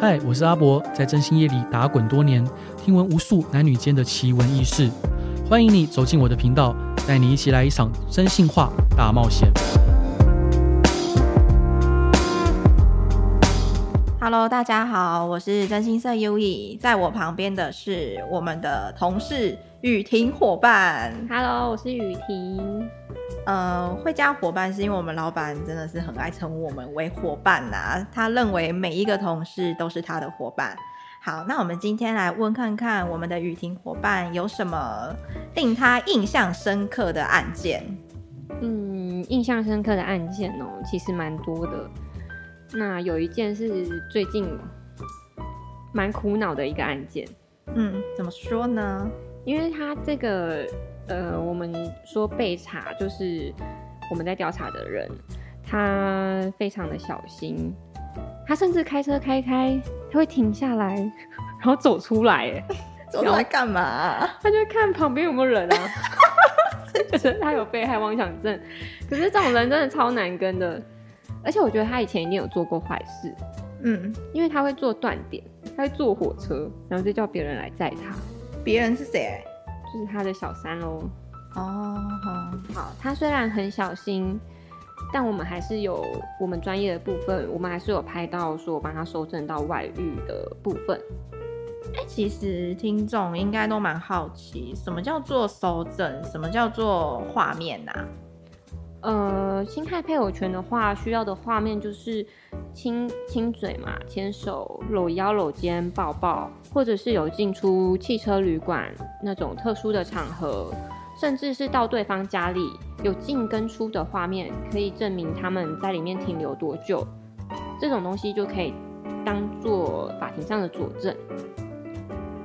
嗨，我是阿伯，在真心夜里打滚多年，听闻无数男女间的奇闻异事。欢迎你走进我的频道，带你一起来一场征信话大冒险。Hello，大家好，我是真心色优衣在我旁边的是我们的同事雨婷伙伴。Hello，我是雨婷。呃，会加伙伴是因为我们老板真的是很爱称呼我们为伙伴呐、啊，他认为每一个同事都是他的伙伴。好，那我们今天来问看看我们的雨婷伙伴有什么令他印象深刻的案件？嗯，印象深刻的案件哦，其实蛮多的。那有一件是最近蛮苦恼的一个案件。嗯，怎么说呢？因为他这个。呃，我们说被查，就是我们在调查的人，他非常的小心，他甚至开车开开，他会停下来，然后走出来，哎，走出来干嘛啊？他就看旁边有没有人啊，觉得他有被害妄想症。可是这种人真的超难跟的，而且我觉得他以前一定有做过坏事，嗯，因为他会坐断点，他会坐火车，然后就叫别人来载他。别人是谁？就是他的小三喽。哦，好，好。他虽然很小心，但我们还是有我们专业的部分，我们还是有拍到说帮他收证到外遇的部分。哎、欸，其实听众应该都蛮好奇，什么叫做收证？什么叫做画面呐、啊？呃，侵害配偶权的话，需要的画面就是亲亲嘴嘛，牵手、搂腰、搂肩、抱抱，或者是有进出汽车旅馆那种特殊的场合，甚至是到对方家里有进跟出的画面，可以证明他们在里面停留多久，这种东西就可以当做法庭上的佐证。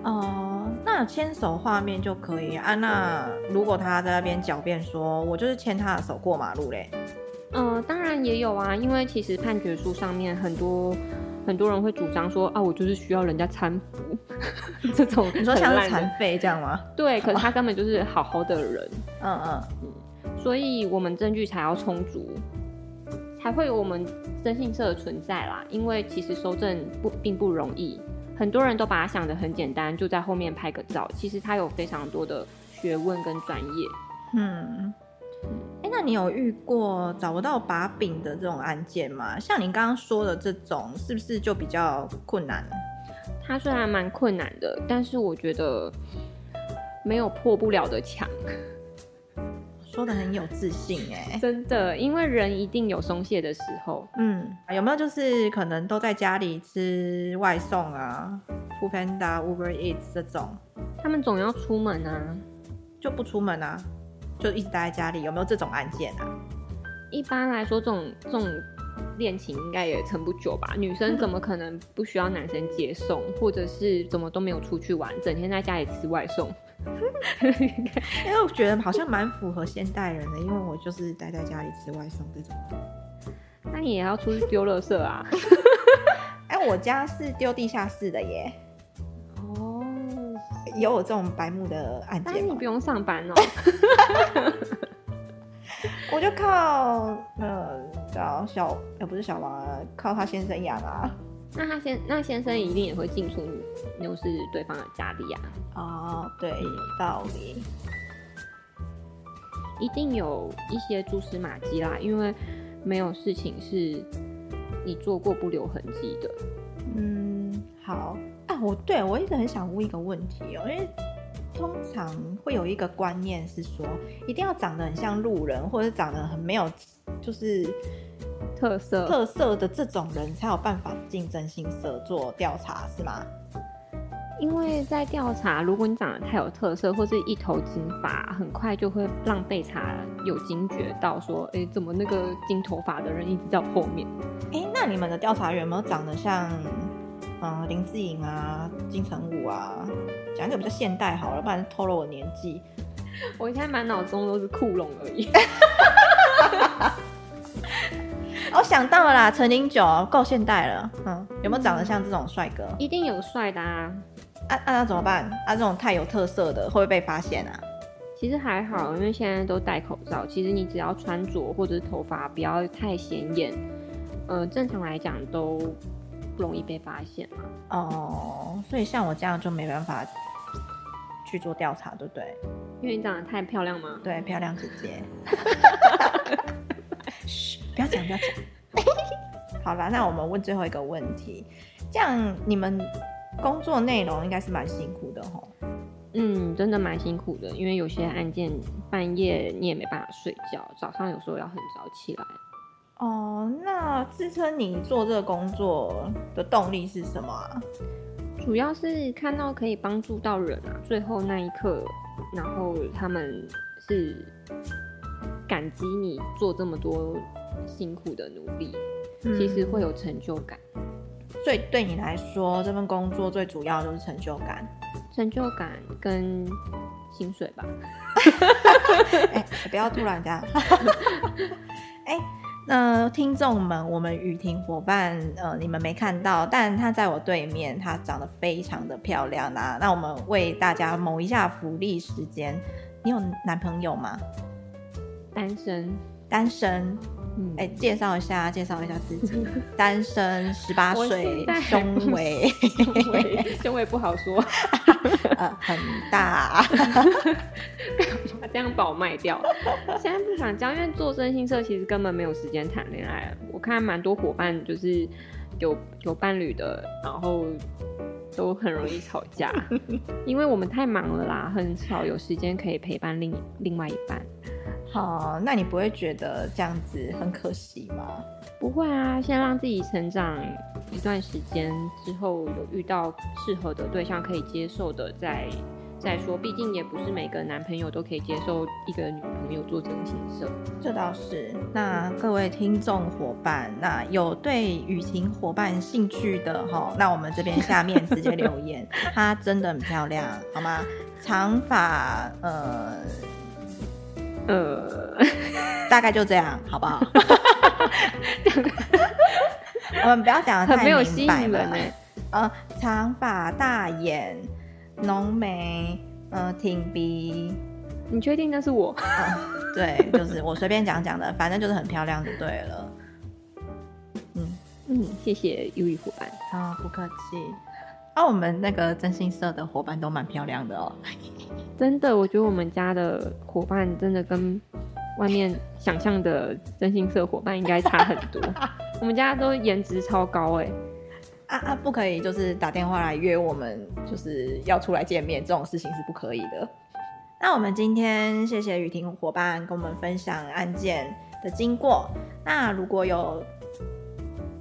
哦、那牵手画面就可以啊？那如果他在那边狡辩说，我就是牵他的手过马路嘞？嗯、呃，当然也有啊，因为其实判决书上面很多很多人会主张说啊，我就是需要人家搀扶 这种，你说像是残废这样吗？对，可是他根本就是好好的人。嗯嗯嗯，所以我们证据才要充足，才会有我们征信社的存在啦。因为其实收证不并不容易。很多人都把它想得很简单，就在后面拍个照。其实它有非常多的学问跟专业。嗯，哎、欸，那你有遇过找不到把柄的这种案件吗？像你刚刚说的这种，是不是就比较困难？它虽然蛮困难的，但是我觉得没有破不了的墙。说的很有自信哎、欸，真的，因为人一定有松懈的时候。嗯，有没有就是可能都在家里吃外送啊，Foodpanda、Uber Eats 这种，他们总要出门啊，就不出门啊，就一直待在家里，有没有这种案件啊？一般来说，这种这种恋情应该也撑不久吧？女生怎么可能不需要男生接送，或者是怎么都没有出去玩，整天在家里吃外送？因为我觉得好像蛮符合现代人的，因为我就是待在家里吃外送这种。那你也要出去丢垃圾啊？哎、欸，我家是丢地下室的耶。哦，有我这种白目的案件吗？你不用上班哦。我就靠呃找小呃不是小王啊，靠他先生养啊。那他先那先生一定也会进出，又是对方的家里呀、啊。哦，对，有道理。一定有一些蛛丝马迹啦，因为没有事情是你做过不留痕迹的。嗯，好啊，我对我一直很想问一个问题哦、喔，因为通常会有一个观念是说，一定要长得很像路人，或者长得很没有，就是。特色特色的这种人才有办法进征信社做调查，是吗？因为在调查，如果你长得太有特色，或是一头金发，很快就会让被查有惊觉到说，哎、欸，怎么那个金头发的人一直在后面？哎、欸，那你们的调查员有没有长得像，嗯、呃，林志颖啊、金城武啊？讲一个比较现代好了，不然透露我年纪。我现在满脑中都是酷龙而已。我、哦、想到了啦，陈零九够现代了，嗯，有没有长得像这种帅哥？一定有帅的啊！啊啊，那怎么办？啊，这种太有特色的会不会被发现啊？其实还好，因为现在都戴口罩。其实你只要穿着或者是头发不要太显眼，呃，正常来讲都不容易被发现嘛。哦，所以像我这样就没办法去做调查，对不对？因为你长得太漂亮吗？对，漂亮姐姐。嘘，不要讲，不要讲。好了，那我们问最后一个问题，这样你们工作内容应该是蛮辛苦的吼。嗯，真的蛮辛苦的，因为有些案件半夜你也没办法睡觉，早上有时候要很早起来。哦，那支撑你做这个工作的动力是什么啊？主要是看到可以帮助到人啊，最后那一刻，然后他们是感激你做这么多辛苦的努力，嗯，其实会有成就感。所以对你来说，这份工作最主要就是成就感。成就感跟薪水吧。哎、欸，不要突然这样。哎、欸，那听众们，我们雨婷伙伴，呃，你们没看到，但她在我对面，她长得非常的漂亮啊。那我们为大家谋一下福利时间，你有男朋友吗？单身，单身。嗯，哎、欸，介绍一下，介绍一下自己。单身，十八岁，胸围，胸围，胸围不好说，呃，很大。把这样把我卖掉。现在不想交，因为做身心社其实根本没有时间谈恋爱。我看蛮多伙伴就是有有伴侣的，然后都很容易吵架，因为我们太忙了啦，很少有时间可以陪伴另另外一半。哦，那你不会觉得这样子很可惜吗？不会啊，先让自己成长一段时间之后，有遇到适合的对象可以接受的，再再说。毕竟也不是每个男朋友都可以接受一个女朋友做征信社。这倒是。那各位听众伙伴，那有对雨晴伙伴兴趣的哈，那我们这边下面直接留言。她真的很漂亮，好吗？长发，呃。呃，大概就这样，好不好？我们不要讲的太明白了。呃，长发、大眼、浓眉，呃，挺鼻。你确定那是我？呃、对，就是我随便讲讲的，反正就是很漂亮就对了。嗯嗯，谢谢优衣伙伴。啊，不客气。啊，我们那个真心社的伙伴都蛮漂亮的哦。真的，我觉得我们家的伙伴真的跟外面想象的真心社伙伴应该差很多。我们家都颜值超高哎！啊啊，不可以，就是打电话来约我们，就是要出来见面，这种事情是不可以的。那我们今天谢谢雨婷伙伴跟我们分享案件的经过。那如果有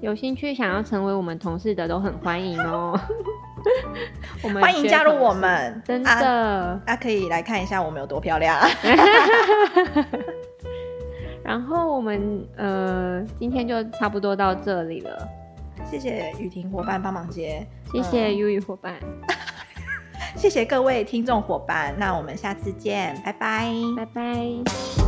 有兴趣想要成为我们同事的，都很欢迎哦。我们欢迎加入我们，真的，啊，啊，可以来看一下我们有多漂亮。然后我们呃，今天就差不多到这里了。谢谢雨婷伙伴帮忙接，谢谢优衣伙伴，谢谢各位听众伙伴。那我们下次见，拜拜，拜拜。